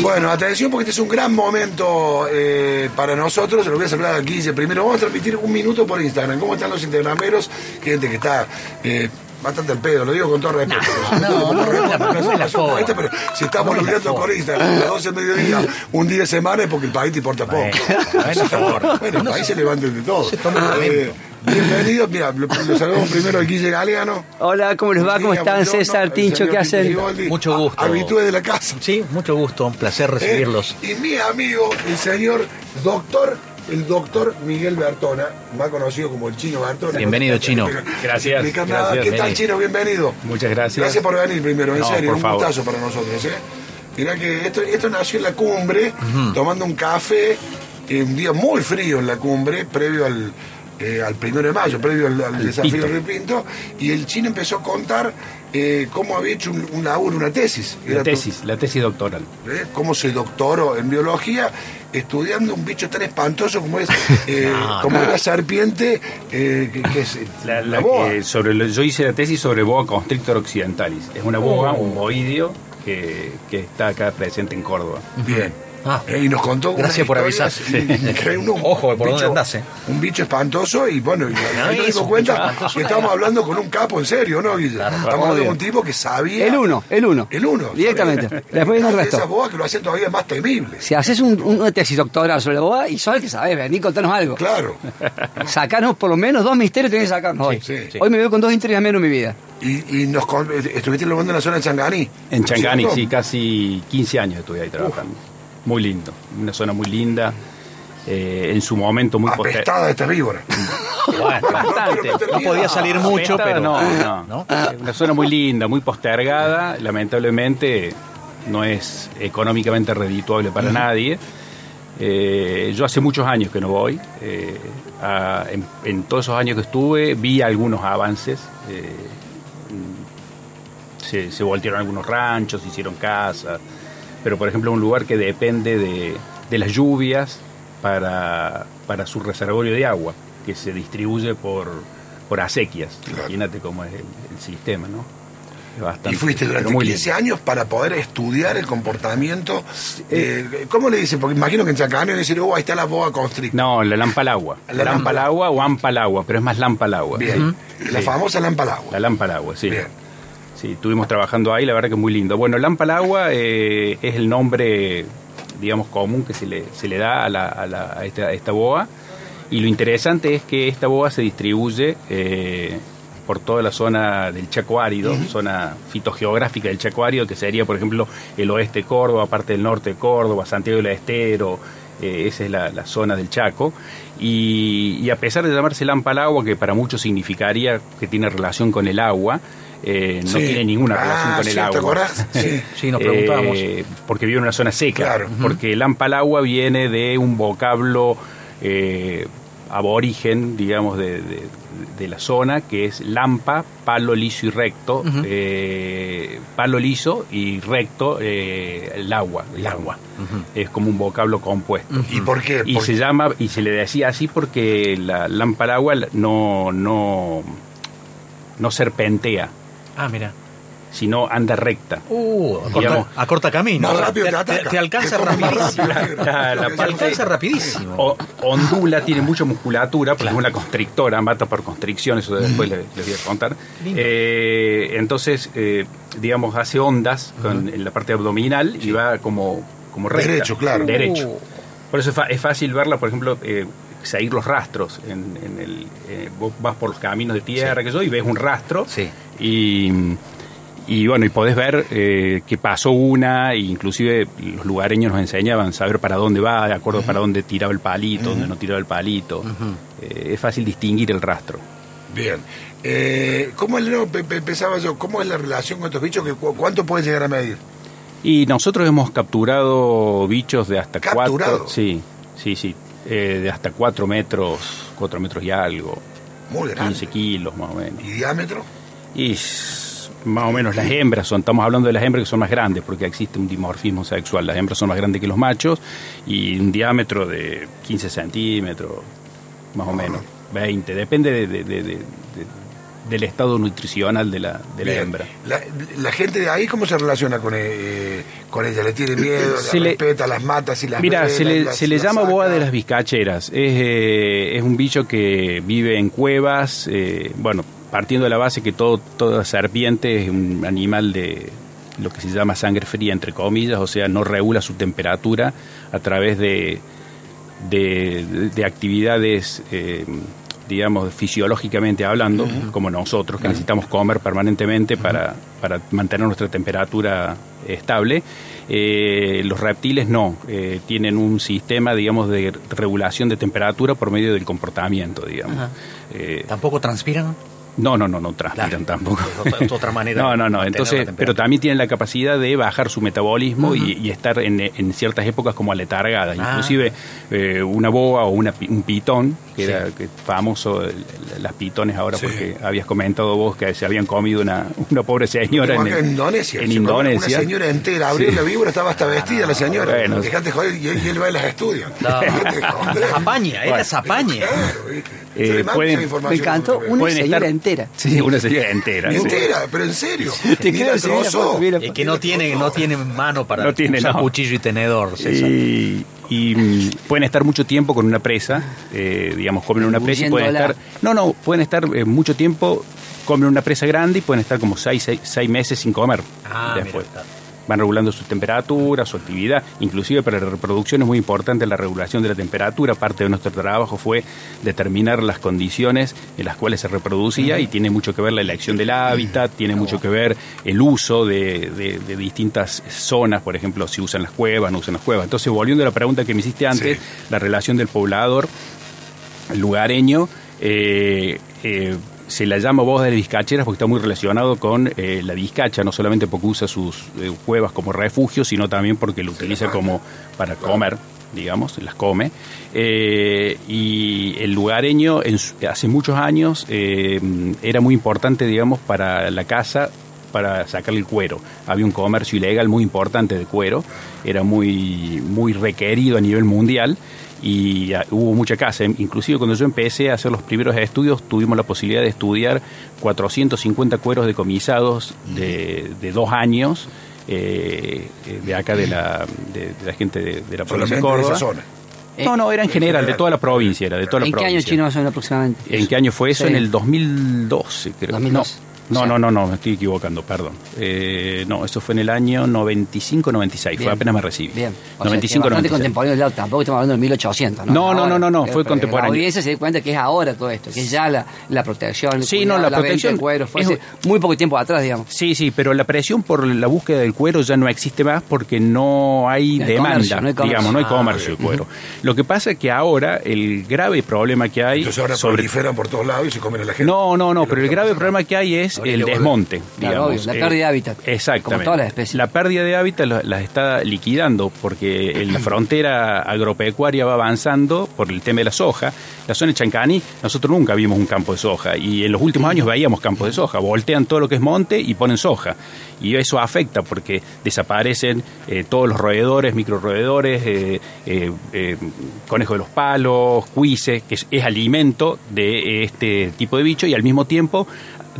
Bueno, atención porque este es un gran momento eh, para nosotros. Se lo voy a saludar a Guille primero. Vamos a transmitir un minuto por Instagram. ¿Cómo están los instagrameros? Gente que está eh, bastante al pedo, lo digo con todo respeto. No, no, no, no, no, no, es una molestia, pero si mirando no. por Instagram a las 12 del mediodía, un día de semana es porque el país te importa poco. Bueno, el país se levanta de todo. Bienvenidos, mira, lo, lo saludamos primero a Guille Galeano. Hola, ¿cómo les va? ¿Cómo están? César, Tincho, ¿qué hacen? Mucho gusto. Habitué de la casa. Sí, mucho gusto, un placer recibirlos. ¿Eh? Y mi amigo, el señor doctor, el doctor Miguel Bertona, más conocido como el Chino Bertona. Bienvenido, No Chino. Gracias, gracias, ¿Qué tal. Chino? Bienvenido. Muchas gracias. Gracias por venir primero, en No, serio, por un favor. gustazo para nosotros. ¿eh? Mirá que esto, esto nació en la cumbre, tomando un café, eh, un día muy frío en la cumbre, previo al, eh, al primero de mayo, previo al, al desafío del Pinto, y el chino empezó a contar eh, cómo había hecho un, un laburo, una tesis. La tesis, la tesis doctoral. ¿eh? cómo se doctoró en biología estudiando un bicho tan espantoso como es No, como no. la serpiente que, que es La- la, la boa. que sobre lo- yo hice la tesis sobre boa constrictor occidentalis. Es una boa, un boidio que, que está acá presente en Córdoba. Bien. Ah. Eh, y nos contó Gracias por avisar. Ojo, ¿por dónde bicho- andás, eh? Un bicho espantoso y bueno, y ahí nos dimos cuenta que gana. hablando con un capo en serio, ¿no, Guille? Claro, estamos hablando con un tipo que sabía... El uno, el uno. El uno. Directamente. sabía- Después viene el resto. Esas boas que lo hacen todavía más temible. Si haces un, una tesis doctoral sobre la boda y sos el que sabes, vení, contanos algo. Claro. Sacanos por lo menos dos misterios tenés que sacarnos hoy. sí, sí. Hoy me veo con dos misterios menos en mi vida. Y, y nos con- estuviste luego en la zona de Changaní. En Changani, sí, casi 15 años estuve ahí trabajando. Muy lindo, una zona muy linda. eh, en su momento muy Apestada esta víbora. Bueno, Bastante. No podía salir mucho, Apestada, pero. No, no. Una zona muy linda, muy postergada. Lamentablemente no es económicamente redituable para nadie. Eh, yo hace muchos años que no voy. eh, a- en, en todos esos años que estuve vi algunos avances. eh, mm, se, se voltearon algunos ranchos, se hicieron casas. Pero, por ejemplo, un lugar que depende de, de las lluvias para, para su reservorio de agua, que se distribuye por, por acequias. Claro. Imagínate cómo es el, el sistema, ¿no? Bastante- Y fuiste durante muy 15 lindo. años para poder estudiar el comportamiento. eh, ¿Cómo le dicen? Porque imagino que en Chacaní dicen, oh, ahí está la boa constrictor. No, la lampa al agua. La La lampa lampa al al agua o ampa al agua, pero es más lampa al agua. Bien. La Sí. famosa lampa al agua. La lampa al agua, sí. Bien. Sí, estuvimos trabajando ahí, la verdad que es muy lindo. Bueno, lampa al agua eh, es el nombre, digamos, común que se le, se le da a, la- a la- a esta, a esta boa. Y lo interesante es que esta boa se distribuye eh, por toda la zona del Chaco Árido, zona fitogeográfica del Chaco Árido, que sería, por ejemplo, el oeste de Córdoba, parte del norte de Córdoba, Santiago del Estero, eh, esa es la, la zona del Chaco. Y, y a pesar de llamarse lampa al agua, que para muchos significaría que tiene relación con el agua, eh, no Sí. tiene ninguna Ah, relación con sí, el ¿te agua. acordás? Sí. Sí, nos preguntábamos. Eh, porque vive en una zona seca. Claro. Porque lampa al agua viene de un vocablo eh, aborigen, digamos, de, de- de la zona, que es lampa, palo liso y recto. eh, palo liso y recto, eh, el agua. El agua. Es como un vocablo compuesto. ¿Y por qué? Y se llama, y se le decía así porque la lampa al agua no, no, no serpentea, Ah, mira. sino anda recta. Uh, a corta, Digamos, a corta camino. Más rápido te, te ataca. te- te alcanza rapidísimo. La- la Te alcanza rapidísimo. O- ondula, tiene mucha musculatura, porque es una constrictora, mata por constricción, eso después les, les voy a contar. Lindo. Eh, entonces, eh, digamos, hace ondas con, en la parte abdominal y va como, como recta. Derecho, claro. Derecho. Uh. Por eso es, fa- es fácil verla, por ejemplo, eh, seguir los rastros. En, en el, eh, vos vas por los caminos de tierra que yo y ves un rastro Sí. y, y bueno, y podés ver eh, que pasó una, e inclusive los lugareños nos enseñaban saber para dónde va, de acuerdo para dónde tiraba el palito, dónde no tiraba el palito. Eh, es fácil distinguir el rastro. Bien. Eh, ¿Cómo es, no, pe- pe- pensaba yo, cómo es la relación con estos bichos? Que, ¿Cuánto puedes llegar a medir? Y nosotros hemos capturado bichos de hasta ¿Capturado? cuatro. Sí, sí, sí. Eh, de hasta cuatro metros, cuatro metros y algo. Muy grande. 15 kilos más o menos. ¿Y diámetro? Y más o menos las hembras son, estamos hablando de las hembras que son más grandes, porque existe un dimorfismo sexual. Las hembras son más grandes que los machos y un diámetro de 15 centímetros, más o menos, 20, depende de, de- de- de- de- del estado nutricional de la, de la hembra. La, la gente de ahí, ¿cómo se relaciona con, eh, con ella? ¿Le tiene miedo? Se ¿La le- respeta? ¿Las mata? Si las Mira, se le, las- se le llama saca? boa de las vizcacheras. Es, eh, es un bicho que vive en cuevas. eh, bueno, partiendo de la base que todo, toda serpiente es un animal de lo que se llama sangre fría, entre comillas, o sea, no regula su temperatura a través de, de, de- de actividades, digamos, fisiológicamente hablando, como nosotros, que necesitamos comer permanentemente para, para mantener nuestra temperatura estable. Eh, los reptiles no, eh, tienen un sistema, digamos, de regulación de temperatura por medio del comportamiento, digamos. Eh, ¿Tampoco transpiran? No, no, no, no transpiran Claro. tampoco. Es otra- manera No, no, no. Entonces, pero también tienen la capacidad de bajar su metabolismo y, y estar en, en ciertas épocas como aletargadas. Ah. Inclusive eh, una boa o una, un pitón, que Sí. era que famoso, el- el- las pitones ahora, Sí. porque habías comentado vos que se habían comido una, una pobre señora en, en Indonesia. En se Indonesia. Una señora entera, abrió Sí. la víbora, estaba hasta vestida la señora. Bueno. Dejate joder, y él, y él va y las estudia. No. Apaña, era zapaña. Claro, ¿viste? Eh, pueden- esa Me encantó una Pueden señora estar- entera. Sí, una señora entera. sí. Entera, pero en serio. Te Mira creo, el trozo. mira- Es que no tiene, no tiene mano para No tiene, usar no. cuchillo y tenedor. Y, y, mm, pueden estar mucho tiempo con una presa, eh, digamos, comen una presa y pueden estar... No, no, pueden estar eh, mucho tiempo, comen una presa grande y pueden estar como seis, seis, seis meses sin comer Ah, después. mira, está. Van regulando su temperatura, su actividad, inclusive para la reproducción es muy importante la regulación de la temperatura. Parte de nuestro trabajo fue determinar las condiciones en las cuales se reproducía y tiene mucho que ver la elección del hábitat, tiene mucho que ver el uso de, de- de distintas zonas, por ejemplo, si usan las cuevas, no usan las cuevas. Entonces, volviendo a la pregunta que me hiciste antes, Sí. la relación del poblador lugareño, eh, eh, se la llama voz de vizcacheras porque está muy relacionado con eh, la vizcacha, no solamente porque usa sus eh, cuevas como refugio, sino también porque lo utiliza como para comer, digamos, las come. Eh, y el lugareño en hace muchos años era muy importante, digamos, para la casa para sacarle el cuero. Había un comercio ilegal muy importante de cuero, era muy, muy requerido a nivel mundial y ah, hubo mucha caza. Inclusive cuando yo empecé a hacer los primeros estudios tuvimos la posibilidad de estudiar 450 cueros decomisados de, de dos años eh, eh, de acá de la, de, de la gente de, de la provincia de Córdoba. esa zona. No, no, era en general, de toda la provincia, era de toda la ¿En qué año provincia. chino menos aproximadamente? ¿En qué año fue eso? Sí. En el 2012, creo. 2012. No, O sea- no, no, no, me estoy equivocando, perdón. Eh, no, eso fue en el año 95-96, fue Bien. apenas me recibí. Bien. O sea, que es bastante 95-96. contemporáneo, claro, tampoco estamos hablando del 1800, ¿no? No, no, Ahora. no, no, no, Pero- fue pero contemporáneo. La audiencia se da cuenta que es ahora todo esto, que es ya la, la protección, el Sí, cuidado, no, la venta protección del cuero, fue es- hace muy poco tiempo atrás, digamos. Sí, sí, pero la presión por la búsqueda del cuero ya no existe más porque no hay No hay demanda, comercio, no hay comercio. digamos, no hay Ah, comercio de cuero. Lo que pasa es que ahora el grave problema que hay Entonces ahora sobre proliferan por todos lados y se comen a la gente. No, no, no, pero el grave problema que hay es El desmonte, digamos. obvio, la pérdida de hábitat. Exactamente. Como todas las especies. La pérdida de hábitat las está liquidando porque la frontera agropecuaria va avanzando por el tema de la soja. La zona de Chancani, nosotros nunca vimos un campo de soja y en los últimos años veíamos campos de soja. Voltean todo lo que es monte y ponen soja. Y eso afecta porque desaparecen eh, todos los roedores, microroedores, eh, eh, eh, conejos de los palos, cuises, que es, es alimento de este tipo de bicho y al mismo tiempo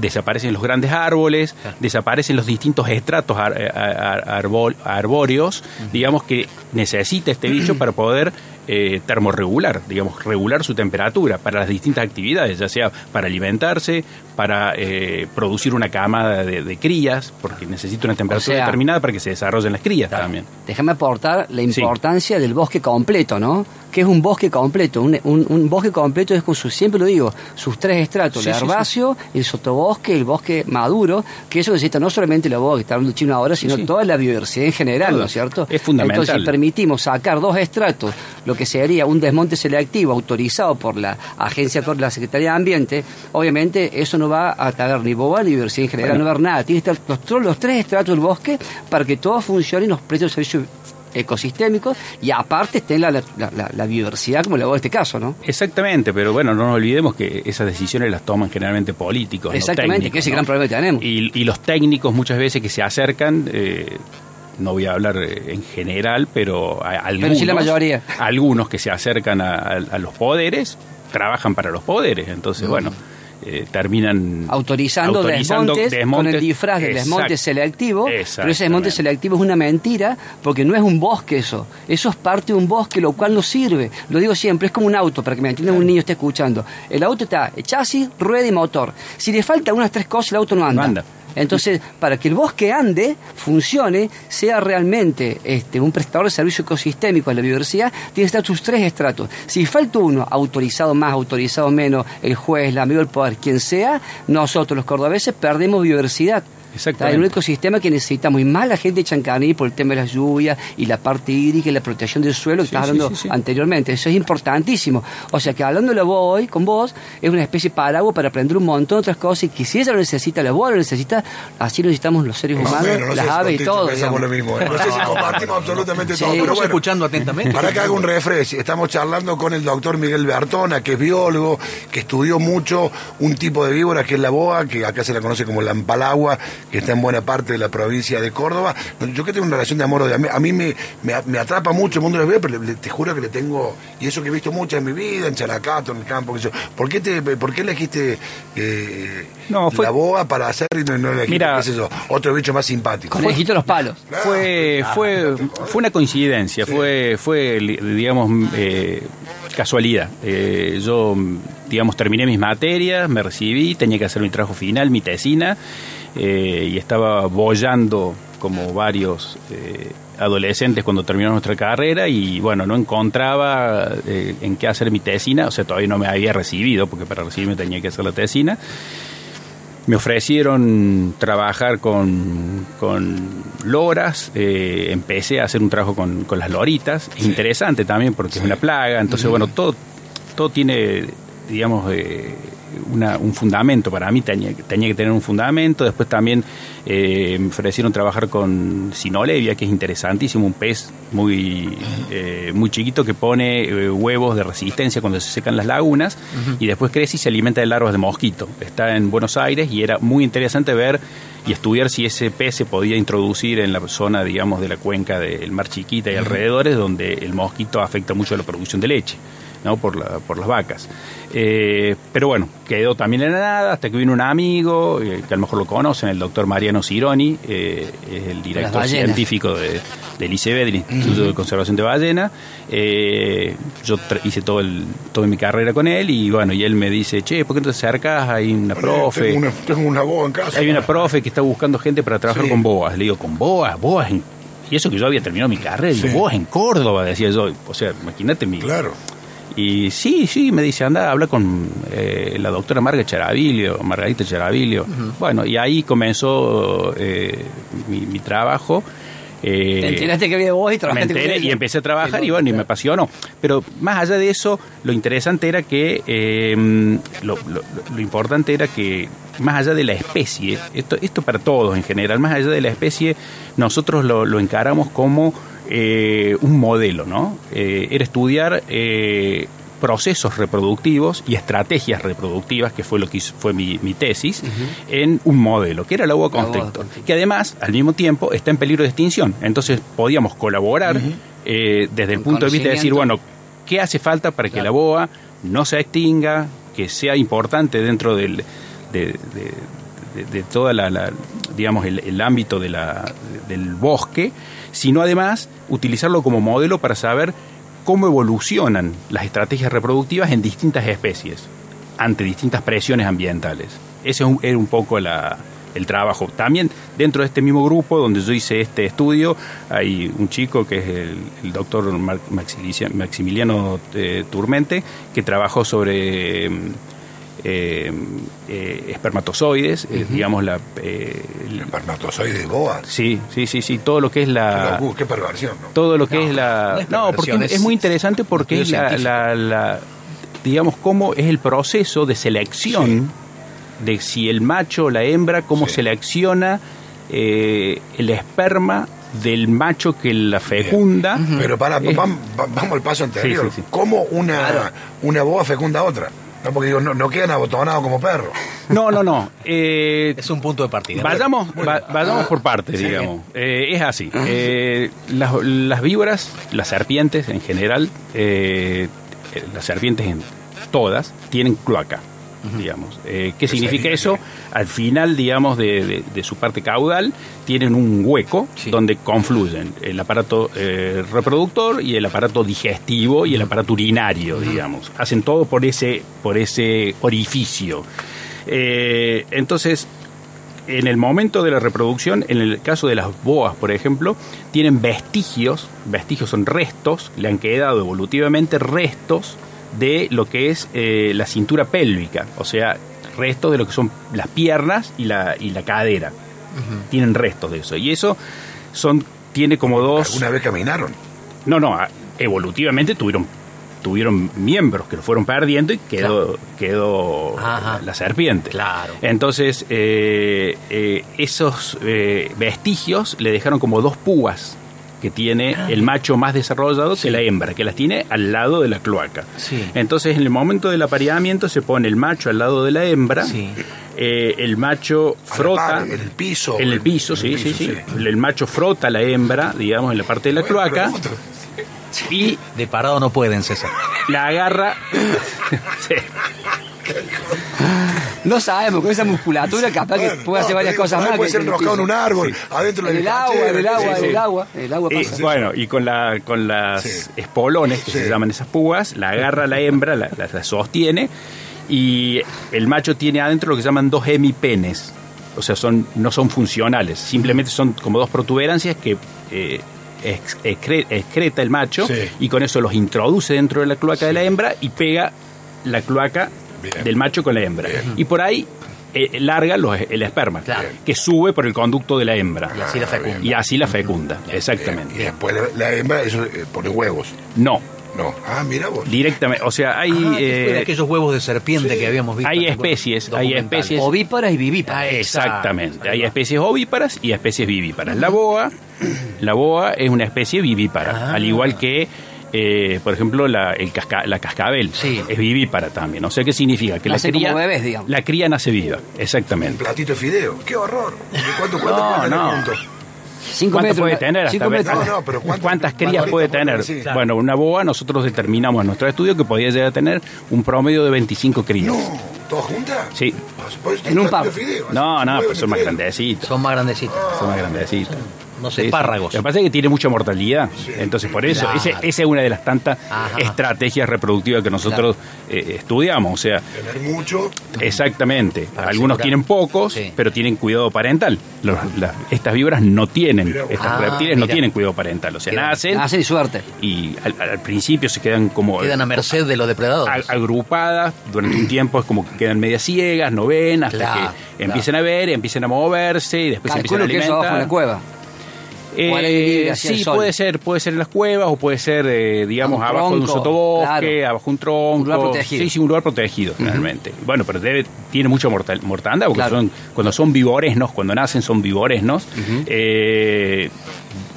desaparecen los grandes árboles, desaparecen los distintos estratos ar- ar- arbol- arbóreos, digamos que necesita este bicho para poder eh, termorregular, digamos, regular su temperatura para las distintas actividades, ya sea para alimentarse, para eh, producir una camada de, de crías, porque necesita una temperatura sea- determinada para que se desarrollen las crías también. Déjame aportar la Sí. importancia del bosque completo, ¿no? Que es un bosque completo. Un, un- un bosque completo es con sus, siempre lo digo, sus tres estratos, Sí, el sí, herbáceo, el sotobosque, el bosque maduro, que eso necesita no solamente la boa que está hablando chino ahora, sino toda la biodiversidad en general. ¿no es cierto? Es fundamental. Entonces, si permitimos sacar dos estratos, lo que sería un desmonte selectivo autorizado por la agencia, por la Secretaría de Ambiente, obviamente eso no va a traer ni boa ni biodiversidad en general, Bueno. no va a haber nada. Tiene que estar los, los tres estratos del bosque para que todo funcione y nos preste el servicio ecosistémico y aparte esté la, la, la- la biodiversidad como la voy en este caso, ¿no? Exactamente, pero bueno, no nos olvidemos que esas decisiones las toman generalmente políticos. no Exactamente, técnicos, que es el ¿no? gran problema que tenemos. Y, y los técnicos muchas veces que se acercan, eh, no voy a hablar eh, en general, pero algunos, sí la mayoría. algunos que se acercan a, a- a los poderes trabajan para los poderes. Entonces, bueno, eh, terminan autorizando, autorizando desmontes, con el disfraz de desmonte selectivo, pero ese desmonte selectivo es una mentira porque no es un bosque eso, eso es parte de un bosque, lo cual no sirve. Lo digo siempre, es como un auto, para que me entienda un niño esté escuchando. El auto está chasis, rueda y motor. Si le faltan unas tres cosas, el auto no anda. No anda. Entonces, para que el bosque ande, funcione, sea realmente este, un prestador de servicio ecosistémico a la biodiversidad, tiene que estar sus tres estratos. Si falta uno, autorizado más, autorizado menos, el juez, amigo del poder, quien sea, nosotros los cordobeses perdemos biodiversidad. Exactamente. Hay un ecosistema que necesitamos, y más la gente de Chancaní por el tema de las lluvias y la parte hídrica y la protección del suelo que Sí, estás hablando sí, sí. anteriormente. Eso es importantísimo. O sea que hablándolo vos hoy, con vos, es una especie de paraguas para aprender un montón de otras cosas y que si ella lo necesita, la boa lo necesita, así lo necesitamos los seres humanos, menos, no sé las si aves y todo. pensamos lo digamos. mismo. ¿eh? No sé si compartimos absolutamente todo. Pero bueno, escuchando atentamente. Para que haga un refresh, estamos charlando con el doctor Miguel Bertona, que es biólogo, que estudió mucho un tipo de víbora que es la boa, que acá se la conoce como la empalagua, que está en buena parte de la provincia de Córdoba. Yo que tengo una relación de amor de a mí me, me, me atrapa mucho el mundo de las pero le- le- te juro que le tengo, y eso que he visto muchas en mi vida, en Chalacato, en el campo, que yo. ¿Por qué, te, por qué elegiste eh, No, fue- la boa para hacer y no, no elegiste, Mira- qué sé yo, otro bicho más simpático? Conejito los palos. Fue, fue, fue una coincidencia, fue, fue digamos, eh, casualidad. Eh, yo, digamos, terminé mis materias, me recibí, tenía que hacer mi trabajo final, mi tesina, eh, y estaba bollando como varios eh, adolescentes cuando terminó nuestra carrera y bueno, no encontraba eh, en qué hacer mi tesina, o sea, todavía no me había recibido porque para recibirme tenía que hacer la tesina. Me ofrecieron trabajar con, con loras, eh, empecé a hacer un trabajo con, con las loritas, es interesante también porque es una plaga, entonces bueno, todo, todo tiene, digamos, una- un fundamento, para mí tenía, tenía que tener un fundamento, después también eh, me ofrecieron trabajar con Sinolevia, que es interesantísimo, un pez muy, eh, muy chiquito que pone eh, huevos de resistencia cuando se secan las lagunas y después crece y se alimenta de larvas de mosquito. Está en Buenos Aires y era muy interesante ver y estudiar si ese pez se podía introducir en la zona, digamos, de la cuenca del Mar Chiquita y alrededores, donde el mosquito afecta mucho a la producción de leche. ¿No? por, la, por las vacas. Eh, pero bueno, quedó también en la nada hasta que vino un amigo, eh, que a lo mejor lo conocen, el doctor Mariano Cironi, eh, es el director científico de, del ICB, del Instituto de Conservación de Ballena. Yo hice todo el, toda mi carrera con él y bueno, y él me dice, che, ¿por qué no te acercas? Hay una profe. Tengo una, tengo una boa en casa. Hay una profe que está buscando gente para trabajar Sí. con boas. Le digo, ¿con boas? ¿Boas? En... Y eso que yo había terminado mi carrera. Digo, Sí. boas en Córdoba, decía yo. O sea, imagínate mi... Claro. Y sí, sí, me dice, anda, habla con eh, la doctora Marga Charavilio, Margarita Charavilio. Bueno, y ahí comenzó eh, mi, mi trabajo. Eh, Te enteraste que había vos y me trabajaste enteré y empecé a trabajar y bueno, y me apasionó. Pero más allá de eso, lo interesante era que, eh, lo, lo- lo importante era que más allá de la especie, esto, esto para todos en general, más allá de la especie, nosotros lo, lo encaramos como eh, un modelo, ¿no? Eh, era estudiar eh, procesos reproductivos y estrategias reproductivas, que fue lo que hizo- fue mi, mi tesis, en un modelo, que era la boa constrictor, que además, al mismo tiempo, está en peligro de extinción. Entonces, podíamos colaborar eh, desde el punto de vista de decir, bueno, ¿qué hace falta para que la boa no se extinga, que sea importante dentro del, de, de, de- de toda la, la- digamos, el, el ámbito de la, del bosque, sino además utilizarlo como modelo para saber cómo evolucionan las estrategias reproductivas en distintas especies ante distintas presiones ambientales. Ese era un poco el trabajo. También dentro de este mismo grupo donde yo hice este estudio hay un chico que es el, doctor Maximiliano eh, Turmente que trabajó sobre mm, eh, eh, espermatozoides, eh, digamos la... eh, el- Espermatozoide de boa. sí, sí, sí, sí, todo lo que es la Qué, perversión, ¿no? todo lo que es la no es no porque es, es muy interesante porque es la, la- la- digamos cómo es el proceso de selección de si el macho o la hembra cómo Sí. selecciona eh, el esperma del macho que la fecunda Pero para, vam- va- vamos al paso anterior. Sí, sí, sí. ¿Cómo una, una boa fecunda a otra? No, porque digo, no, no quedan abotonados como perros. no no no eh, Es un punto de partida. Vayamos, va- vayamos por partes, digamos. Eh, es así. Eh, las, las víboras, las serpientes en general, eh, eh, las serpientes en todas, tienen cloaca. Digamos. Eh, ¿Qué significa eso? Al final, digamos, de, de- de su parte caudal, tienen un hueco Sí. donde confluyen el aparato eh, reproductor y el aparato digestivo y el aparato urinario, digamos. Hacen todo por ese, por ese orificio. Eh, entonces, en el momento de la reproducción, en el caso de las boas, por ejemplo, tienen vestigios, vestigios son restos, le han quedado evolutivamente restos de lo que es eh, la cintura pélvica, o sea, restos de lo que son las piernas y la, y la cadera. Tienen restos de eso. Y eso son, tiene como dos... ¿Alguna vez caminaron? No, no, evolutivamente tuvieron tuvieron miembros que lo fueron perdiendo y quedó, quedó la serpiente. Claro. Entonces, eh, eh, esos eh, vestigios le dejaron como dos púas que tiene Ah. el macho más desarrollado que la hembra, que las tiene al lado de la cloaca. Sí. Entonces, en el momento del apareamiento se pone el macho al lado de la hembra, Sí. eh, el macho frota par, en el piso. en el piso, En el sí, sí, piso, sí. El macho frota a la hembra, digamos, en la parte de la Bueno, cloaca y De parado no pueden, César. la agarra. No sabemos, con esa musculatura capaz que puede hacer varias digo, cosas más. Puede que- ser enroscado en un árbol, adentro de En la el agua, en el agua, sí, sí. el agua. El agua Y, pasa. bueno, y con, la, con las Sí. espolones, que Sí. se llaman esas púas, la agarra la hembra, la, la- la sostiene, y el macho tiene adentro lo que se llaman dos hemipenes. O sea, son, no son funcionales, simplemente son como dos protuberancias que eh, ex- excre- excreta el macho Sí. y con eso los introduce dentro de la cloaca de la hembra y pega la cloaca Bien. del macho con la hembra. Y por ahí eh, larga los- el esperma, Claro. que sube por el conducto de la hembra. Y así la fecunda. Y así la fecunda, Y exactamente. después la, la hembra eso, eh, pone huevos. No, No. Ah, mira vos. directamente. O sea, hay, Ah, eh, aquellos huevos de serpiente sí. que habíamos visto. hay especies, hay especies. Ovíparas y vivíparas. Ah, exactamente. Hay especies ovíparas y especies vivíparas. La boa, la boa es una especie vivípara, Ah. al igual que, eh, por ejemplo, la, el casca- la cascabel Sí. es vivípara también. O sea, ¿qué significa? Que la como cría, bebés, digamos. la cría nace viva, Un exactamente. platito de fideo. ¡Qué horror! ¿Cuánto, cuánto No, puede tener no. juntos? Cinco ¿Cuántas metros. puede tener? cinco metros. No, no, pero ¿cuántas- ¿Cuántas crías puede tener? tener? Bueno, una boa nosotros determinamos en nuestro estudio que podía llegar a tener un promedio de 25 crías. No, ¿todas juntas? Sí. En un fideo. No, no, pues son más entero. grandecitos. Son más grandecitos. Son más grandecitos. No sé, espárragos. Lo que pasa es que tiene mucha mortalidad. Entonces, por eso, Claro. ese- esa es una de las tantas Ajá. estrategias reproductivas que nosotros eh, estudiamos. O sea, Tener mucho. exactamente. Para Algunos asegurar. tienen pocos, Sí. pero tienen cuidado parental. Los- estas víboras no tienen, vos. estas Ah, reptiles no mira. tienen cuidado parental. O sea, nacen Nacen y suerte. y al, al principio se quedan como Quedan a merced de los depredadores. agrupadas durante un tiempo es como que quedan medias ciegas, no ven, hasta Claro, que empiezan a ver, empiezan a moverse y después se empiezan a Calculo que eso alimentar. abajo en la cueva. Eh, sí, puede ser, puede ser en las cuevas o puede ser, eh, digamos, abajo de un sotobosque, claro. abajo de un tronco. Un lugar protegido. Sí, sí, un lugar protegido, realmente. Bueno, pero debe, tiene mucha mortal, mortandad porque Claro. son, cuando son vivoresnos, cuando nacen son vivoresnos. eh,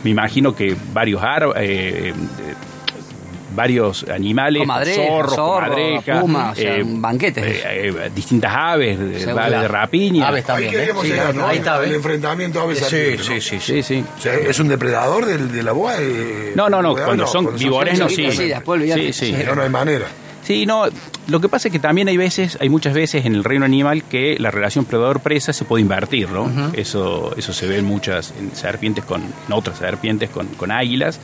me imagino que varios árboles. Eh, varios animales, zorros, zorro, comadrejas, puma, o sea, un banquete. eh, eh, distintas aves, eh, Seguro. aves de rapiña. Aves Ahí también. ¿eh? queríamos Sí, llegar, ¿no? Ahí está, El enfrentamiento a Sí, sí, ¿no? sí, sí. Sí, sí. O sea, ¿es un depredador del- de la boa? eh, No, no, no, cuando son vivores no, sí. sí, después. Sí, sí. No hay manera. Sí, no, lo que pasa es que también hay veces, hay muchas veces en el reino animal que la relación predador-presa se puede invertir, ¿no? Eso eso se ve en muchas en serpientes con, en otras serpientes con, con águilas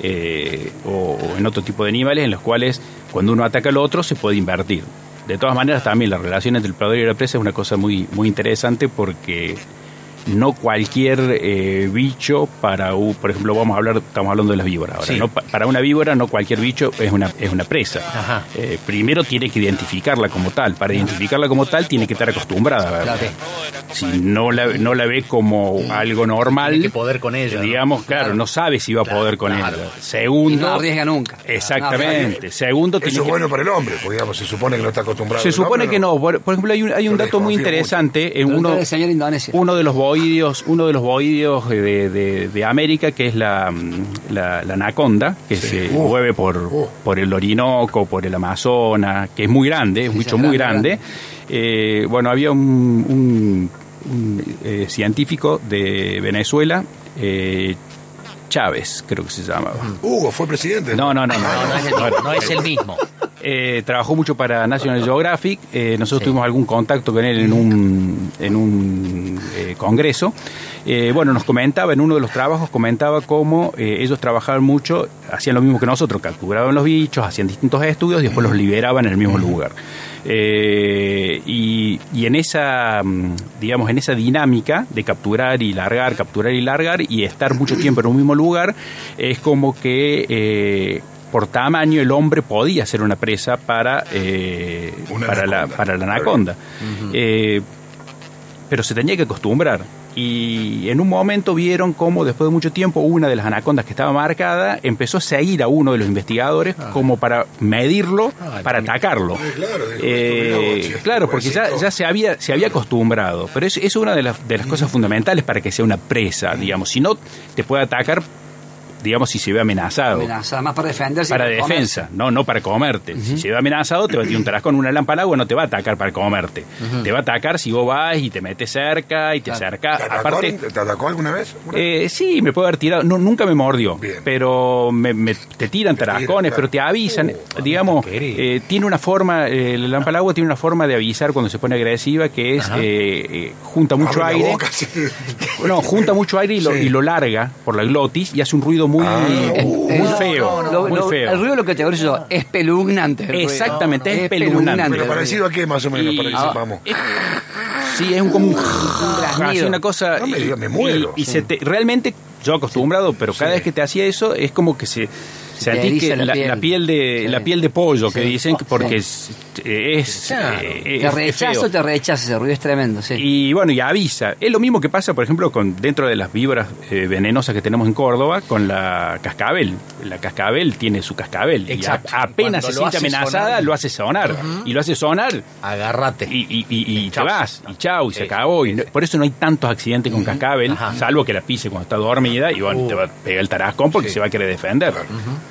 eh, o, en otro tipo de animales en los cuales cuando uno ataca al otro se puede invertir. De todas maneras también la relación entre el predador y la presa es una cosa muy, muy interesante porque no cualquier eh, bicho para, u- por ejemplo, vamos a hablar, estamos hablando de las víboras ahora, Sí. ¿no? Para una víbora no cualquier bicho es una, es una presa. Ajá. Eh, primero tiene que identificarla como tal, para identificarla como tal tiene que estar acostumbrada a verla. Claro. Si no la, no la ve como algo normal, Tiene que poder con ella, ¿no? digamos, claro, no sabe si va a poder con claro. ella. Y Segundo, no arriesga nunca. exactamente. Segundo, tiene Eso es que- bueno para el hombre, porque digamos, se supone que no está acostumbrado. se el supone hombre, que no. Por, por ejemplo, hay un, hay un dato muy interesante en uno, al señor Indonesia. uno de los boidios, uno de los boidios de, de- de América, que es la, mm, la, la anaconda, que Sí. se Uh. mueve por, Uh. por el Orinoco, por el Amazonas, que es muy grande, es Sí, es muy grande, grande. Eh, bueno, había un, un- un, eh, científico de Venezuela, eh, Chávez, creo que se llamaba. Hugo fue presidente. No, no, no, no. No, no es el, Bueno, no es el mismo. Eh, trabajó mucho para National Geographic. Eh, nosotros tuvimos algún contacto con él en un, en un eh, congreso. Eh, bueno, nos comentaba, en uno de los trabajos, comentaba cómo eh, ellos trabajaban mucho, hacían lo mismo que nosotros, capturaban los bichos, hacían distintos estudios y después los liberaban en el mismo lugar. Eh, y, y en esa, mm, digamos, en esa dinámica de capturar y largar, capturar y largar y estar mucho tiempo en un mismo lugar, es como que por tamaño el hombre podía ser una presa para, eh, Una para, la, anaconda. para la anaconda. Eh, pero se tenía que acostumbrar. Y en un momento vieron cómo después de mucho tiempo una de las anacondas que estaba marcada empezó a seguir a uno de los investigadores como para medirlo, Ah, para atacarlo. Eh, claro, Eh, claro, porque ya, ya se había se había acostumbrado. Pero es, es una de las, de las cosas fundamentales para que sea una presa, digamos. Si no, te puede atacar, digamos, si se ve amenazado. Amenaza, más para defenderse. Para comerse. defensa, no, no para comerte. Si se ve amenazado, te va a tirar un tarasco con una lámpara agua, no te va a atacar para comerte. Te va a atacar si vos vas y te metes cerca y te acercas. ¿Te atacó, Aparte, ¿Te atacó alguna vez? Eh, sí, me puede haber tirado. No, nunca me mordió. Bien. Pero me, me- te tiran Te tarascones, claro. pero te avisan. Uh, digamos, eh, tiene una forma, eh, el lámpara tiene una forma de avisar cuando se pone agresiva que es eh, eh, junta mucho Abre la aire. boca, sí. No, junta mucho aire y lo, Sí. y lo larga por la glotis y hace un ruido muy, Ah, muy No, feo. Lo- muy lo- feo. El ruido lo que te parece yo, espeluznante. Exactamente, es espeluznante. Pero parecido a qué más o menos, Y- para que ah, sepamos. Sí, es un, como un, graznido. hace una cosa. No me digas, me muero. Y, y se te, realmente, yo acostumbrado, pero cada Sí. vez que te hacía eso, es como que se. Sentís que la la, piel. la piel de Sí. la piel de pollo que dicen que porque Sí. es, Claro. eh, Te rechazo, te rechaza ese ruido, es tremendo, sí. Y bueno, y avisa. Es lo mismo que pasa, por ejemplo, con dentro de las víboras eh, venenosas que tenemos en Córdoba, con la cascabel. La cascabel tiene su cascabel. Exacto. Y a- apenas Cuando se siente amenazada, sonar. lo hace sonar. Y lo hace sonar Agárrate. y, y, y, y te vas, y chau, y se acabó. Y no- por eso no hay tantos accidentes con cascabel, Ajá. salvo que la pise cuando está dormida y bueno, Uh. te va a pegar el tarascón porque se va a querer defender.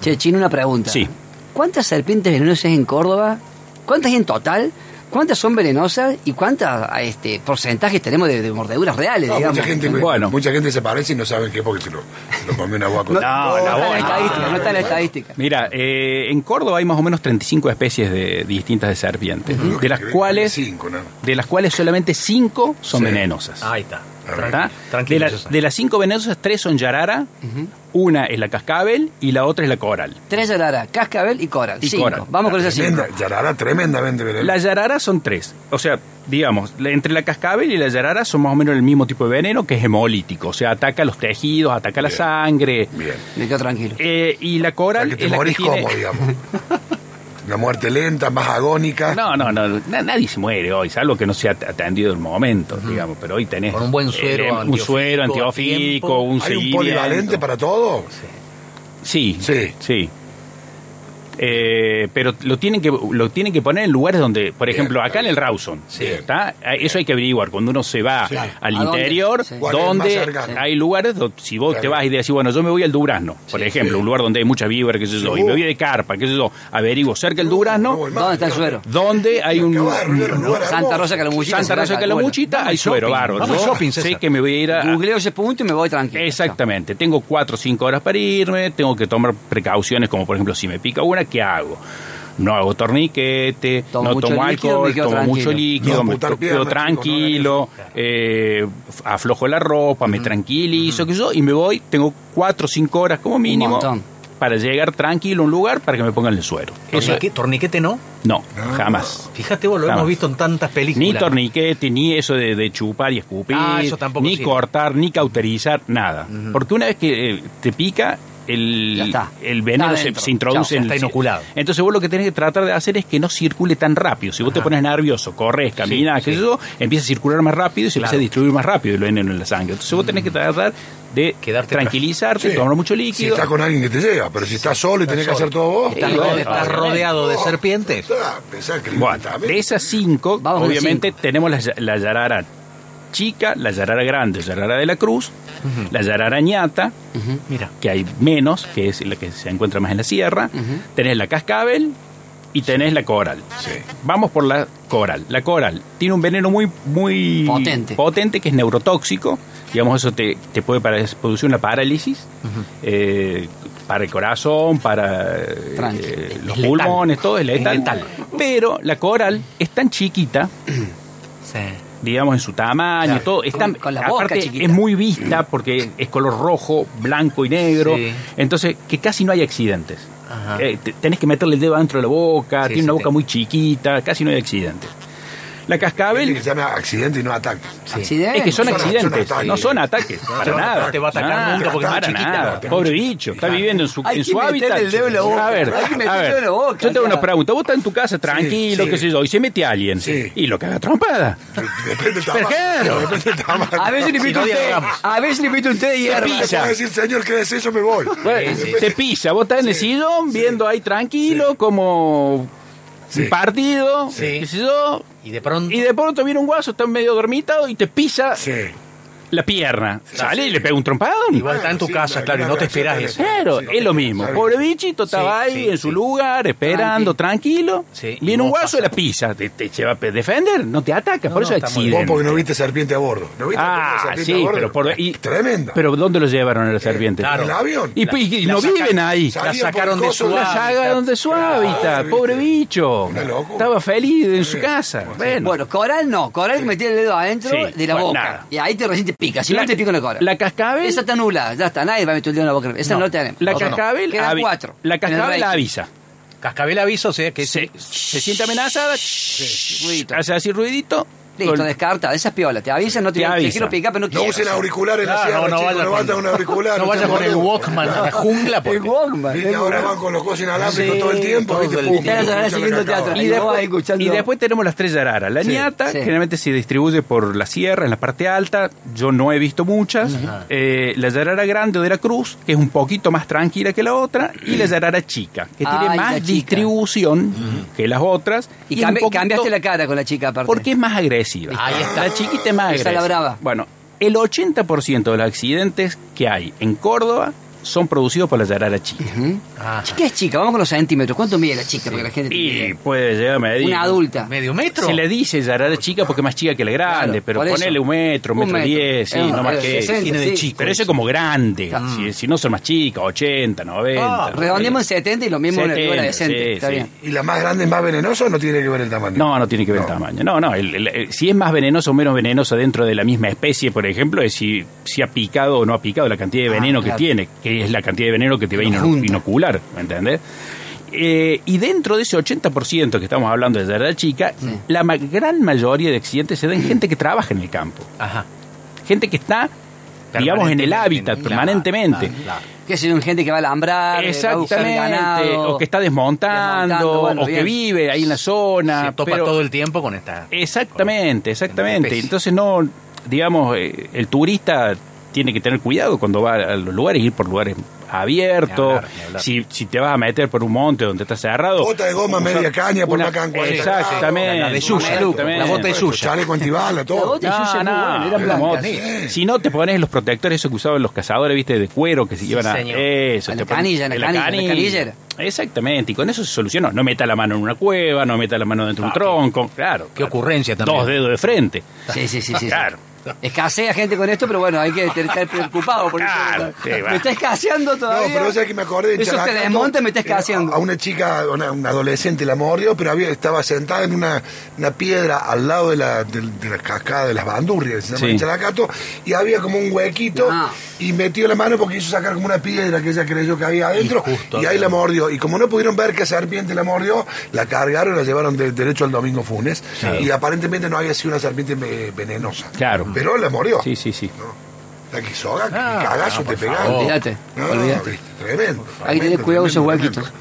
Che, Chino, una pregunta. Sí. ¿Cuántas serpientes venenosas hay en Córdoba? ¿Cuántas hay en total? ¿Cuántas son venenosas? ¿Y cuántas este, porcentajes tenemos de, de mordeduras reales, No, digamos? mucha, gente, Bueno. mucha gente se parece y no saben qué porque se lo, se lo comió una guaco. No, No está en la estadística, no está la estadística. Mira, eh, en Córdoba hay más o menos 35 especies de, distintas de serpientes, de las cuales Cinco, ¿no? de las cuales solamente 5 son Sí. venenosas. Ahí está. Tranquilo. de, la- César. de las 5 venenosas, 3 son yarara, una es la cascabel y la otra es la coral. Tres yarara, cascabel y coral. Y Cinco. coral. Vamos con esas cinco. Tremenda, Yarara tremendamente venenosa. La yarara son tres. O sea, digamos, la- entre la cascabel y la yarara son más o menos el mismo tipo de veneno que es hemolítico. O sea, ataca los tejidos, ataca la sangre. Bien. Me quedo tranquilo. Eh, y la O sea, coral que te es la que morís tiene... como, digamos. Una muerte lenta, más agónica. No, no, no, na- nadie se muere hoy, salvo que no sea at- atendido el momento, digamos, pero hoy tenés Con un buen suero eh, un suero antiofídico a antiofídico, tiempo. un ¿Hay un polivalente para todo? Sí, Sí. sí. Eh, pero lo tienen que lo tienen que poner en lugares donde, por Bien, ejemplo, acá en el Rawson, Sí. ¿está? Eso hay que averiguar cuando uno se va Sí. al interior, Sí. ¿Cuál es el más donde hay lugares donde si vos Claro. te vas y decís, bueno, yo me voy al Durazno, por ejemplo, sí. un lugar donde hay mucha víbora, qué sé yo, y me voy de carpa, qué sé yo, averiguo cerca del Durazno, No ¿Dónde está el suero? donde hay un Santa. Rosa Calamuchita. Santa Rosa. Calamuchita, hay suero Yo shopping, sé que me voy a ir a, Googleo ese punto y me voy tranquilo. Exactamente, tengo cuatro o cinco horas para irme, tengo que tomar precauciones como por ejemplo si me pica una, ¿qué hago? No hago torniquete, Tomo no tomo líquido, alcohol, tomo tranquilo. mucho líquido, No me quedo no tranquilo, eh, aflojo la ropa, me tranquilizo, que yo, y me voy, tengo cuatro o cinco horas como mínimo para llegar tranquilo a un lugar para que me pongan el suero. Eso Tornique- torniquete no. no, No. jamás. Fíjate, vos lo Jamás. hemos visto en tantas películas. Ni torniquete, ni eso de, de chupar y escupir, Ah, eso tampoco ni sirve. cortar, ni cauterizar, nada. Porque una vez que eh, te pica, Ya el, está. el veneno Está se, introduce Chao, en está el- inoculado. Entonces vos lo que tenés que tratar de hacer es que no circule tan rápido. Si vos te pones nervioso, corres, caminas, Sí, qué sé sí. yo, empieza a circular más rápido y se Claro. empieza a distribuir más rápido el veneno en la sangre. Entonces vos tenés que tratar de Quedarte tranquilizarte, Sí. tomar mucho Si líquido. estás con alguien que te lleva, pero si estás solo y tenés que hacer todo vos, Estás, estás rodeado de serpientes. ah, Bueno, de esas cinco, Vamos obviamente cinco. tenemos la, la yarara chica, la yarara grande, yarara de la cruz, la yarara ñata, Mira. que hay menos, que es la que se encuentra más en la sierra, tenés la cascabel y tenés la coral. Sí. Vamos por la coral. La coral tiene un veneno muy, muy Potente. potente que es neurotóxico. Digamos, eso te, te puede producir una parálisis eh, para el corazón, para eh, los Es letal. pulmones, todo es letal. Es letal. Pero la coral es tan chiquita Sí. Digamos, en su tamaño, Claro. todo. Es tan- Con- con la boca aparte, chiquita. es muy vista porque es color rojo, blanco y negro. Sí. Entonces, que casi no hay accidentes. Eh, te- tenés que meterle el dedo dentro de la boca, Sí, tiene una boca muy chiquita, casi no hay accidentes. La cascabel que se llama accidente y no ataque. Accidente. es que son Son- accidentes, son no son ataques, para no, nada. no te va a atacar nunca porque para chiquita. nada. Pobre bicho, está viviendo en su, Hay en que su hábitat. el dedo en la boca. A ver, Hay que meterle a el ver, dedo en la boca, yo tengo ya. una pregunta. Vos estás en tu casa tranquilo, sí. qué sé yo, y se mete alguien Sí. y lo caga trompada. Depende del tamaño. Depende del tamaño. A veces le invito no un té. dialogamos. A veces le invito un té de hierba. Te pisa. decir, señor, ¿qué es eso? Me voy. Te pisa, vos estás en el sillón viendo ahí tranquilo como Sí. un partido, Sí. qué sé yo, Y de pronto. y de pronto viene un guaso, está medio dormitado y te pisa Sí. La pierna. Sale y le pega un trompadón. Igual está en tu Sí, casa, la- claro, y no te de- eso. Claro, Sí, es lo mismo. Pobre bichito estaba Sí, ahí sí, en su sí. lugar, esperando, tranquilo. Viene un guaso y pasas. la pisa. Te, te lleva a defender, no te ataca, No, por eso no, es está muy Vos accidente. porque no viste serpiente a bordo. ¿No viste Ah, serpiente sí, a bordo? pero por y, Tremenda. Pero ¿dónde lo llevaron a la serpiente? claro. ¿En el avión? Y, y- y La- no viven ahí. La sacaron de su hábitat. de su hábitat, pobre bicho. Estaba feliz en su casa. Bueno, Bueno, coral no. Coral que metí el dedo adentro de la boca. Y ahí te recién pica. Si La- no te pica una coral. la cascabel- Esa está nula. Ya está. Nadie va a meter el dedo en la boca. Esa no, No. la tenemos. la no. cascabel, Quedan avi- cuatro. la cascabel ranking. avisa. Cascabel aviso, o sea que Se, se siente amenazada, shh, ruidito. hace así ruidito. Listo, con- descarta. Esa es piola. Te avisan, no te, Te te quiero picar, pero no No quiero. usen auriculares en la Claro, sierra, no, no chicos, vaya no con- auricular. no vaya con el. Walkman a la jungla porque El Walkman. Viste, es ahora van con los cosos inalámbricos Sí, todo el tiempo. el la. Y después, y tenemos las tres yararas. La Sí, ñata, sí. generalmente se distribuye por la sierra, en la parte alta. Yo no he visto muchas. Eh, la yarara grande o de la cruz, que es un poquito más tranquila que la otra. Y la yarara chica, que tiene más la distribución que las otras. Y, cambiaste la cara con la chica aparte. Porque es más agresiva. Ahí está. La chiquita es más Esa agresiva. es la brava. Bueno, el 80% de los accidentes que hay en Córdoba son producidos por la yarara chica. Ah, Chica es chica, vamos con los centímetros. ¿Cuánto mide la chica? Porque la gente Y puede llegar a medir. una adulta. medio metro. Se le dice yarara chica porque es más chica que la grande, Claro, pero ponele un metro, un metro metro. diez, sí, un- no más que eso. 60, Tiene de sí. chico. Pero eso es como grande. Claro. Si, si no son más chicas, 80, 90. Ah, Redondeemos en 70 y lo mismo en una 70, figura decente. sí, Está sí. bien. ¿Y la más grande es más venenosa o no tiene que ver el tamaño? No, no tiene que ver el tamaño. No, no. el- el- el- si es más venenoso o menos venenoso dentro de la misma especie, por ejemplo, es si, si ha picado o no ha picado, la cantidad de Ah, veneno claro. que tiene, que es la cantidad de veneno que te va a Lo ino- junta. inocular, ¿me entendés? Eh, y dentro de ese 80% que estamos hablando de yarara chica, la ma- gran mayoría de accidentes se dan en gente que trabaja en el campo. Ajá. Gente que está, digamos, en el hábitat claro, permanentemente. claro, claro. Que es gente que va a alambrar, eh, va a buscar Exactamente, ganado. o que está desmontando, Desmontando, bueno, o que bien. vive ahí en la zona. Se topa pero- todo el tiempo con esta. Exactamente, exactamente. Entonces no, digamos, eh, el turista tiene que tener cuidado cuando va a los lugares, ir por lugares abiertos. Hablar. Si, si te vas a meter por un monte donde está cerrado. Bota de goma, usar media caña, por una- acá en 40 Exactamente. La de exactamente. la bota de Yuya. Chaleco antibala, La todo. bota- Yuya es muy buena, la moto. Sí. Si no te pones los protectores esos que usaban los cazadores, viste, de cuero que se llevan a señor. eso, la canilla, la canilla, la canillera. Exactamente, y con eso se solucionó. No meta la mano en una cueva, no meta la mano dentro de un Ah, tronco. Claro. qué claro. ocurrencia también. Dos dedos de frente. Sí, sí, sí, sí. sí. Claro. Escasea gente con esto, pero bueno, hay que estar preocupado. Claro, sí, va. me está escaseando No, todavía. pero es que me acordé de Eso te desmonta me está escaseando. A una chica, una, una adolescente la mordió, pero había, estaba sentada en una, una piedra al lado de la, de, de la cascada de las bandurrias, que se llama Sí. Chalacato, y había como un huequito, Ah. y metió la mano porque quiso sacar como una piedra que ella creyó que había adentro, Y ahí acá. la mordió. Y como no pudieron ver qué serpiente la mordió, la cargaron y la llevaron de- derecho al Domingo Funes, y aparentemente no había sido una serpiente eh, venenosa. Claro. Pero la murió. Sí, sí, sí. ¿no? La que soga, que Ah, cagazo no, te por pegaba. Olvídate, No, olvídate. viste, tremendo. Hay que tener cuidado con esos tremendo, huequitos.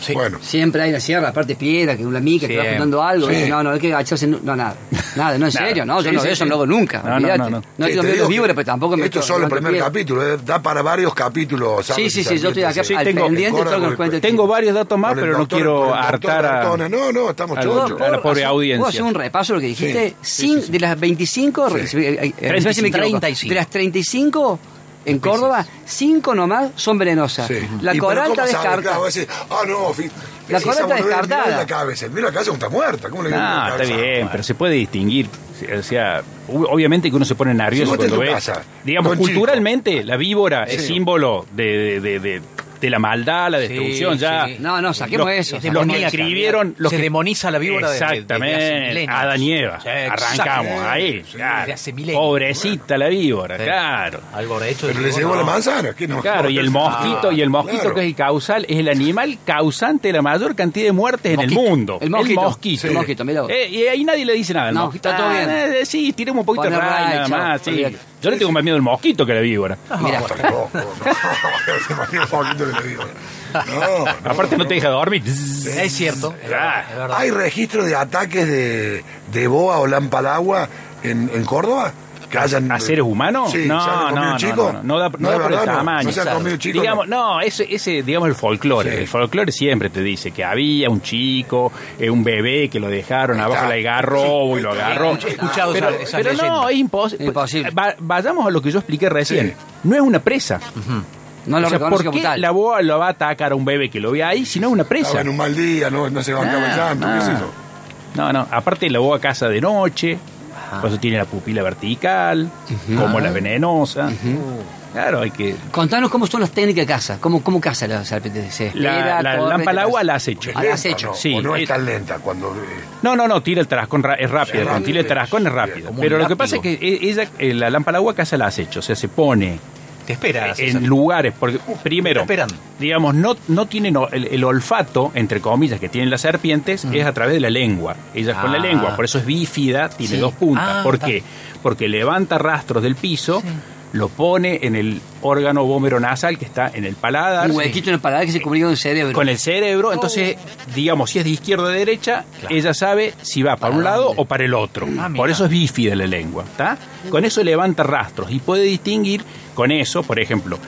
Sí. Bueno, Siempre hay en la sierra, aparte piedra, que una mica, que va juntando algo. Sí. No, no, hay que agacharse. No, nada. Nada, no, en Nada. serio, no. Yo no sí, veo eso sí. no lo hago nunca. No, no, no, no. No, Sí, es que te lo digo veo que víbora, pero tampoco me Esto es solo el primer piedra. capítulo, eh, da para varios capítulos. Sí, ¿sabes? sí, sí, yo estoy acá Sí, al tengo- pendiente todo cuenta Tengo varios datos más, pero no quiero hartar a. No, no, estamos chochos. a la pobre ¿Puedo audiencia. hacer un repaso de lo que dijiste? De las 25, re- eh, eh. 35. de las 35, en Córdoba, cinco nomás son venenosas. Sí. La coralta ¿cómo sabe? descarta. Claro, vos decís, ah, no, La coralta descartada. la cabeza, mira la cabeza está muerta. ¿Cómo le No, está bien, pero se puede distinguir. O sea, ob- obviamente que uno se pone nervioso cuando ve. digamos, culturalmente, la víbora es Sí. símbolo de, de, de, de- de la maldad, la destrucción. Sí, ya. sí. No, no, saquemos Los- eso. Es Los que escribieron. Los Se que- demoniza la víbora Exactamente. milenios. Adán y Eva. Sí, Arrancamos ahí. Sí, claro. desde hace milenios. Pobrecita la víbora, Sí. claro. Algo hecho. Pero le no. la manzana. ¿qué no? Claro, y el mosquito, y el mosquito claro. que es el causal, es el animal causante de la mayor cantidad de muertes en el mundo. El mosquito. mosquito. Sí. El mosquito, vos. Eh, y ahí nadie le dice nada. No, mosquito. está todo bien. Ah, eh, sí, tiremos un poquito de Poner ray ray, nada más. Yo le tengo más miedo al mosquito que a la víbora. Mira, Que digo. No, no, Aparte no te deja dormir. Es cierto. Es verdad, es verdad. ¿Hay registro de ataques de, de boa o lámpara en, en Córdoba? Que hayan, ¿A seres humanos? Sí, no, ¿se han comido no, chico? no, no da, no No, da por el tamaño. No se han comido un chico, digamos, no, ese, ese, digamos, el folclore. Sí. El folclore siempre te dice que había un chico, eh, un bebé que lo dejaron abajo del algarrobo y lo agarró. He escuchado pero, esa- esas pero no, es imposible. Imposible. Va- vayamos a lo que yo expliqué recién. Sí. No es una presa. No lo o sea, reconoce ¿por como qué tal. la boa lo va a atacar a un bebé que lo ve ahí si no es una presa? Estaba en un mal día, no, no se bancaba el Ah, llanto, qué ah. sé yo. No, no. Aparte la boa caza de noche, por eso tiene la pupila vertical, como la venenosa. Claro, hay que... Contanos cómo son las técnicas de caza. ¿Cómo, cómo caza la serpiente? ¿Se La, espera, la corre, lámpara al agua la has hecho. ¿Es Ah, lenta has hecho. no? Sí, ¿O no eh, es tan lenta cuando... eh, No, no, no, tira el tarascón, ra- es rápido. Cuando tira el rápido. tarascón es rápido. Pero lo que pasa es que e- ella, eh, la lámpara al agua caza la has hecho. O sea, se pone Te espera. en lugares, porque primero, digamos, no, no tienen el, el olfato, entre comillas, que tienen las serpientes, es a través de la lengua. Ella con la Ah. lengua, por eso es bífida, tiene Sí. dos puntas. Ah, ¿Por está. qué? Porque levanta rastros del piso, lo pone en el órgano bómero nasal que está en el paladar. Un huequito en el paladar que se cubrió con el cerebro. Con el cerebro, entonces, digamos, si es de izquierda o de derecha, ella sabe si va para un lado o para el otro. Ah, por eso es bífida la lengua, ¿está? Con eso levanta rastros y puede distinguir con eso, por ejemplo,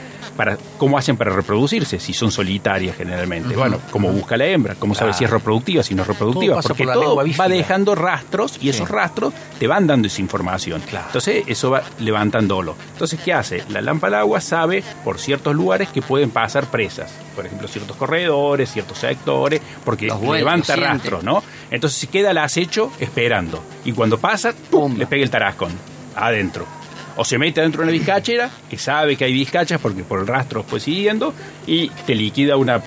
para cómo hacen para reproducirse, si son solitarias generalmente. Bueno, cómo busca la hembra, cómo sabe si es reproductiva, si no es reproductiva, Todo porque por todo va dejando rastros y esos rastros te van dando esa información. Claro. Entonces, eso va levantándolo. Entonces, ¿qué hace? La lámpara de agua sabe por ciertos lugares que pueden pasar presas. Por ejemplo, ciertos corredores, ciertos sectores, porque levanta rastros, ¿no? Entonces, se queda al acecho esperando. Y cuando pasa, ¡pum! Pum. le pega el tarascón adentro. O se mete adentro de una vizcachera, que sabe que hay vizcachas porque por el rastro fue siguiendo, y te liquida una,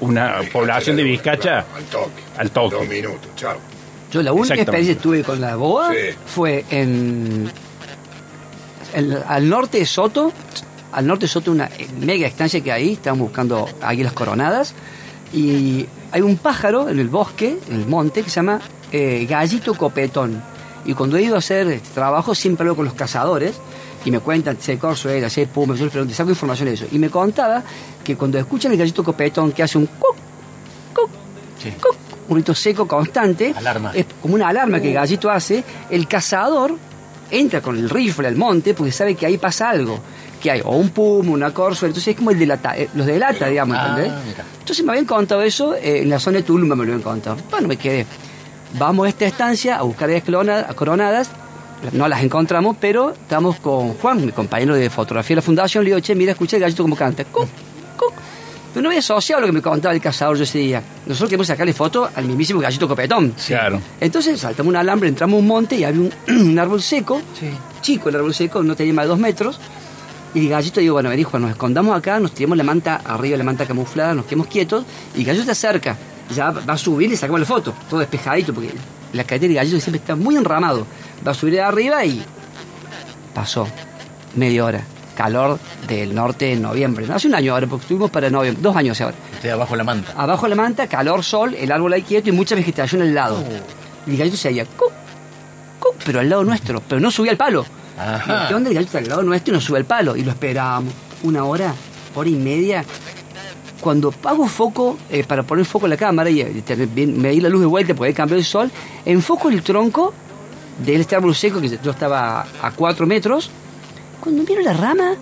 una población de vizcacha Al toque. al toque. Dos minutos, chao. Yo la única experiencia que tuve con la boa Sí. fue en, en- al norte de Soto, al norte de Soto una mega estancia que hay, estaban buscando águilas coronadas y hay un pájaro en el bosque, en el monte, que se llama eh, gallito copetón. Y cuando he ido a hacer este trabajo siempre hablo con los cazadores y me cuentan, sé corso era, sé puma, yo les pregunto, saco información de eso. Y me contaba que cuando escuchan el gallito copetón que hace un cuc, cuc, Sí. cuc, un grito seco constante. Alarma. Es como una alarma que el gallito hace. El cazador entra con el rifle al monte porque sabe que ahí pasa algo. Que hay o un puma, una corso, entonces es como el delata, eh, los delata, digamos, Ah, ¿entendés? Entonces me habían contado eso eh, en la zona de Tulumba, me lo habían contado. Bueno, me quedé. Vamos a esta estancia a buscar clona- coronadas. No las encontramos, pero estamos con Juan, mi compañero de fotografía de la fundación. Le digo, che, mira, escuché el gallito como canta. Cuc, cuc. Pero no había asociado lo que me contaba el cazador yo ese día. Nosotros queríamos sacarle foto al mismísimo gallito copetón. Claro. Entonces saltamos un alambre, entramos a un monte y había un, un árbol seco, Sí. chico el árbol seco, no tenía más de dos metros. Y el gallito digo, bueno, me dijo, nos escondamos acá, nos tiramos la manta arriba la manta camuflada, nos quedamos quietos, y el gallito se acerca. Ya va a subir y sacamos la foto, todo despejadito, porque la cadena del gallito siempre está muy enramado. Va a subir de arriba y pasó media hora. Calor del norte en noviembre. No hace un año ahora, porque estuvimos para noviembre, dos años ahora. Estoy abajo de la manta. Abajo de la manta, calor, sol, el árbol ahí quieto y mucha vegetación al lado. Y el gallito se veía, "Cuc, cuc", pero al lado nuestro, pero no subía al palo. Ajá. ¿Qué onda? El gallito está al lado nuestro y no sube al palo. Y lo esperábamos una hora, hora y media. Cuando hago foco, eh, para poner foco en la cámara y eh, medir la luz de vuelta, porque cambió el sol, enfoco el tronco de este árbol seco, que yo estaba a cuatro metros. Cuando miro la rama,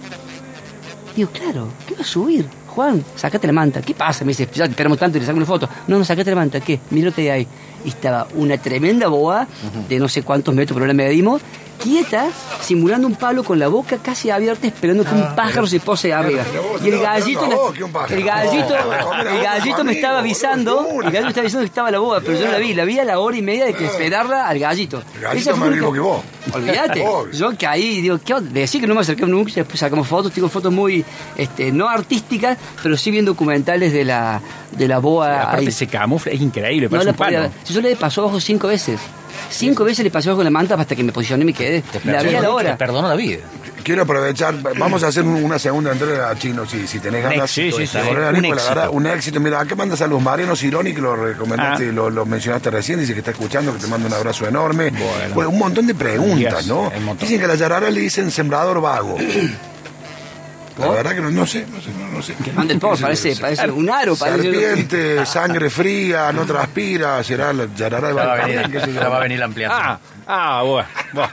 digo, claro, ¿qué va a subir? Juan, sacate la manta. ¿Qué pasa? Me dice, ya esperamos tanto y le saco una foto. No, no, sacate la manta. ¿Qué? Mírate ahí. Y estaba una tremenda boa de no sé cuántos metros, pero la medimos, quieta, simulando un palo con la boca casi abierta, esperando que un pájaro se pose arriba. Y el gallito, el gallito, el gallito me estaba avisando, el gallito me estaba avisando que estaba la boda, pero yo no la vi, la vi a la hora y media de que esperarla al gallito. El gallito más una- que vos. Olvídate. Yo caí, digo, ¿qué onda? Decía que no me acerqué nunca, después sacamos fotos, tengo fotos muy, este, no artísticas, pero sí bien documentales de la, de la boa. Aparte ahí. se camufla, es increíble, No un. Si yo le pasó abajo cinco veces. Cinco veces le pasó abajo la manta hasta que me posicioné y me quedé. La vi a la Te hora. la vida. Quiero aprovechar, vamos a hacer una segunda entrega a Chino, si, si tenés ganas. Sí, sí, sí. a Un éxito. verdad, un éxito. Mira, acá mandas a los Mariano Cironi, que lo recomendaste, Ah. lo, lo mencionaste recién, dice que está escuchando, que te manda un abrazo enorme. Bueno. un montón de preguntas, Yes, ¿no? Dicen que a la yarara le dicen sembrador vago. La verdad que no, no sé, no sé, no, no sé. Que mande por, parece, parece un aro, parece. Serpiente, sangre fría, no transpira, será la de va a Valparaíso, venir, qué sé yo. ya va a venir la ampliación. Ah, ah, bueno. bueno.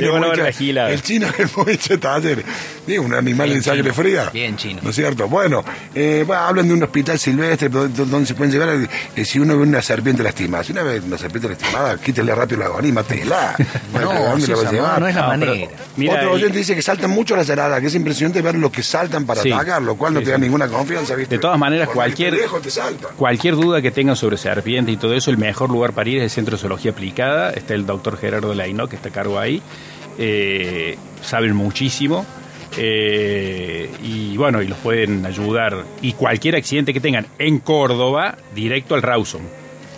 Chino hora gilada. el chino es Taller. Digo, un animal Bien de sangre chino. fría. Bien chino. ¿No es cierto? Bueno, eh, bueno, hablan de un hospital silvestre do- do- donde se pueden llevar eh, si uno ve una serpiente lastimada. Si uno ve una serpiente lastimada, quítele rápido la agonía y mátela. Bueno, ¿a No, dónde la va a llevar? no es la No, pero- manera. Mira, Otro y- oyente dice que saltan mucho las aradas, que es impresionante ver lo que saltan para Sí. atacar, lo cual no Sí, te da sí. ninguna confianza, ¿viste? De todas maneras, cualquier- te. Cualquier duda que tengan sobre serpientes y todo eso, el mejor lugar para ir es el Centro de Zoología Aplicada. Está el doctor Gerardo Laino, que está a cargo ahí. Eh, saben muchísimo. Eh, y bueno, y los pueden ayudar. Y cualquier accidente que tengan en Córdoba, directo al Rawson.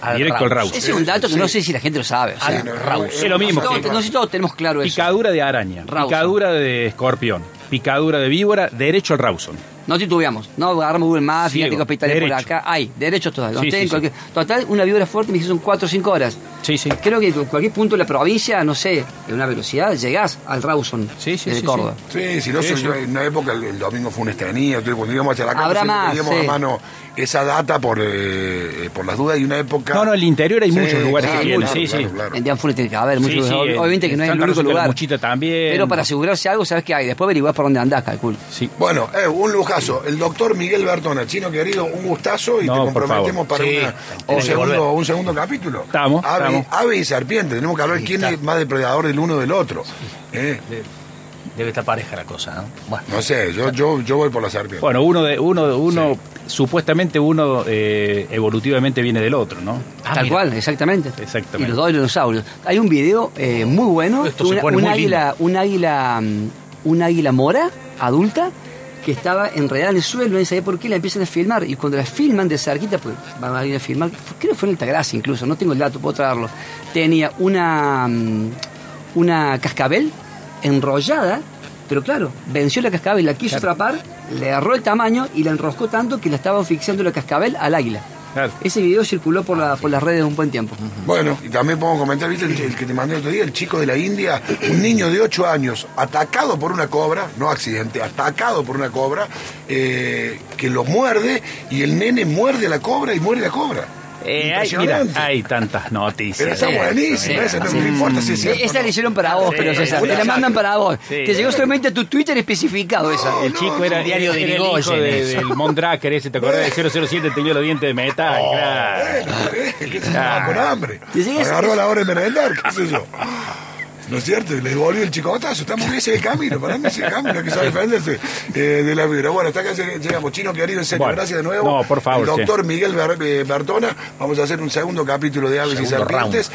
Al directo al Rawson. Ese es un dato que no sé si la gente lo sabe. o sea, no, Es lo mismo. todos- no sé si todos tenemos claro eso. Picadura de araña, Rawson. picadura de escorpión, picadura de víbora, derecho al Rawson. No titubeamos. No agarramos Google Maps, fíjate que hospitales por acá. Hay, derechos todavía. Sí, sí, sí. Total, una vibra fuerte me dice son 4 o 5 horas. Sí, sí. Creo que en cualquier punto de la provincia, no sé, en una velocidad, llegás al Rawson Sí, sí, de sí, Córdoba. Sí, si no, Sí, se- sí. en una época el, el domingo fue un entonces cuando íbamos a Characato Habrá siempre más, teníamos sí. a mano esa data por, eh, por las dudas y una época... No, no, en el interior hay Sí, muchos lugares claro, que tienen, claro, sí, claro, sí. claro. En tiene que haber muchos sí, lugares. en- Obviamente que no es el único lugar. También. Pero para asegurarse algo, sabes que hay. Después averiguás por dónde andás, calculo. Sí. Bueno, eh, un lujazo. El doctor Miguel Bertona, chino querido, un gustazo y No, te comprometemos para Sí, una- tenés un, segundo, un segundo capítulo. Estamos, Ave, estamos. ave y serpiente, tenemos que hablar quién está. es más depredador del uno del otro. Eh, Debe estar pareja la cosa, ¿no? Bueno. no sé, yo, yo, yo voy por la serpiente. Bueno, uno de uno uno supuestamente uno eh, evolutivamente viene del otro, ¿no? Ah, Tal mira. cual, exactamente. Exactamente. Y los dos dinosaurios. Hay un video eh, muy bueno. Esto se una- pone un, muy águila, un águila, mm, un águila mora adulta que estaba enredada en el suelo, nadie sabía por qué, la empiezan a filmar. Y cuando la filman de cerquita, pues van a ir a filmar, creo que fue en Altagracia incluso, no tengo el dato, puedo traerlo. Tenía una, mm, una cascabel enrollada, pero claro, venció la cascabel, la quiso atrapar, le agarró el tamaño y la enroscó tanto que la estaba asfixiando la cascabel al águila. Claro. Ese video circuló por, la, por las redes un buen tiempo. Bueno, y también podemos comentar, ¿viste? El, el que te mandé el otro día, el chico de la India, un niño de 8 años, atacado por una cobra, no accidente, atacado por una cobra, eh, que lo muerde y el nene muerde a la cobra y muere la cobra. Eh, hay, mira, hay tantas noticias. Pero está Sí, buenísimo, sí, ese no sí. me importa si es Sí, cierto. esa no. hicieron para vos, Sí, pero César, te la mandan para vos. Sí. Te llegó solamente a tu Twitter especificado esa. El chico era, Diario de era el hijo de- del Mondraker ese, ¿te acordás? De 007 tenía los dientes de metal. claro. Eh, que se estaba con hambre. Agarró a la hora de merendar, qué sé yo. ¿No es cierto? Y le devolvió el chicotazo. Estamos en ese camino. Para mí ese camino que sabe defenderse eh, de la vibra. Bueno, hasta acá lleg- llegamos. Chino querido, en serio, Bueno. gracias de nuevo. No, por favor, El doctor Miguel eh, Bertona. Vamos a hacer un segundo capítulo de Aves y Serpientes.